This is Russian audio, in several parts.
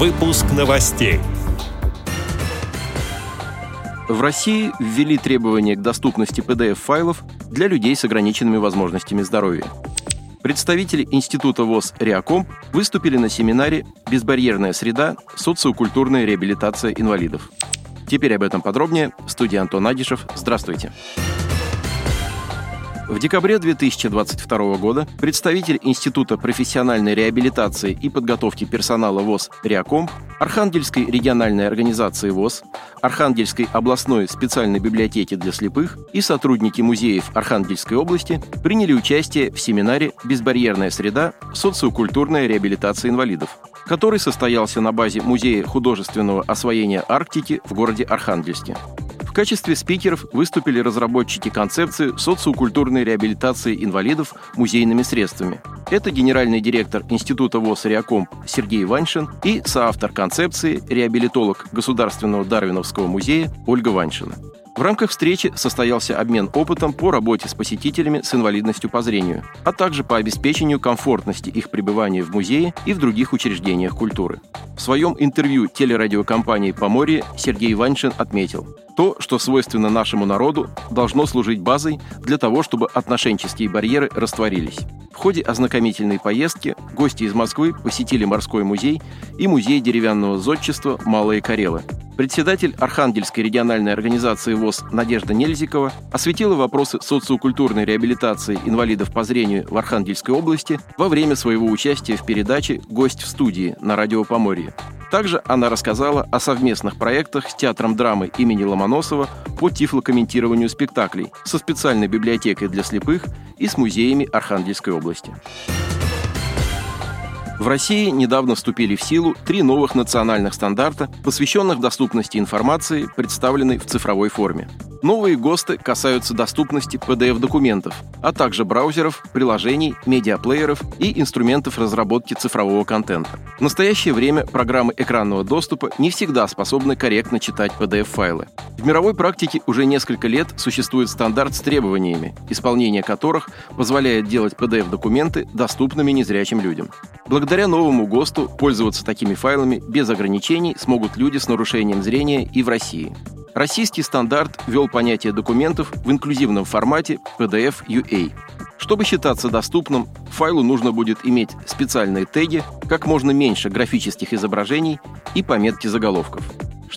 Выпуск новостей. В России ввели требования к доступности PDF-файлов для людей с ограниченными возможностями здоровья. Представители Института ВОЗ «Реакомп» выступили на семинаре «Безбарьерная среда. Социокультурная реабилитация инвалидов». Теперь об этом подробнее. В студии Антон Агишев. Здравствуйте. Здравствуйте. В декабре 2022 года представитель Института профессиональной реабилитации и подготовки персонала ВОЗ «Реаком», Архангельской региональной организации ВОЗ, Архангельской областной специальной библиотеки для слепых и сотрудники музеев Архангельской области приняли участие в семинаре «Безбарьерная среда. Социокультурная реабилитация инвалидов», который состоялся на базе Музея художественного освоения Арктики в городе Архангельске. Качестве спикеров выступили разработчики концепции социокультурной реабилитации инвалидов музейными средствами. Это генеральный директор Института ВОЗ «Реакомп» Сергей Ваншин и соавтор концепции реабилитолог Государственного Дарвиновского музея Ольга Ваншина. В рамках встречи состоялся обмен опытом по работе с посетителями с инвалидностью по зрению, а также по обеспечению комфортности их пребывания в музее и в других учреждениях культуры. В своем интервью телерадиокомпании «Поморье» Сергей Ваншин отметил, то, что свойственно нашему народу, должно служить базой для того, чтобы отношенческие барьеры растворились. В ходе ознакомительной поездки гости из Москвы посетили морской музей и музей деревянного зодчества «Малые Карелы», Председатель Архангельской региональной организации ВОЗ Надежда Нельзикова осветила вопросы социокультурной реабилитации инвалидов по зрению в Архангельской области во время своего участия в передаче «Гость в студии» на радио Поморье. Также она рассказала о совместных проектах с Театром драмы имени Ломоносова по тифлокомментированию спектаклей со специальной библиотекой для слепых и с музеями Архангельской области. В России недавно вступили в силу три новых национальных стандарта, посвященных доступности информации, представленной в цифровой форме. Новые ГОСТы касаются доступности PDF-документов, а также браузеров, приложений, медиаплееров и инструментов разработки цифрового контента. В настоящее время программы экранного доступа не всегда способны корректно читать PDF-файлы. В мировой практике уже несколько лет существует стандарт с требованиями, исполнение которых позволяет делать PDF-документы доступными незрячим людям. Благодаря новому ГОСТу пользоваться такими файлами без ограничений смогут люди с нарушением зрения и в России. Российский стандарт ввел понятие документов в инклюзивном формате PDF-UA. Чтобы считаться доступным, файлу нужно будет иметь специальные теги, как можно меньше графических изображений и пометки заголовков.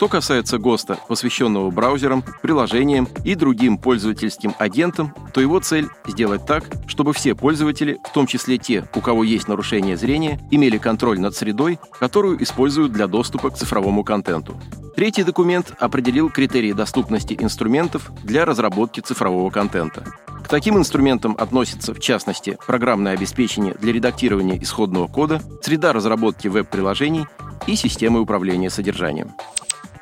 Что касается ГОСТа, посвященного браузерам, приложениям и другим пользовательским агентам, то его цель – сделать так, чтобы все пользователи, в том числе те, у кого есть нарушение зрения, имели контроль над средой, которую используют для доступа к цифровому контенту. Третий документ определил критерии доступности инструментов для разработки цифрового контента. К таким инструментам относятся, в частности, программное обеспечение для редактирования исходного кода, среда разработки веб-приложений и системы управления содержанием.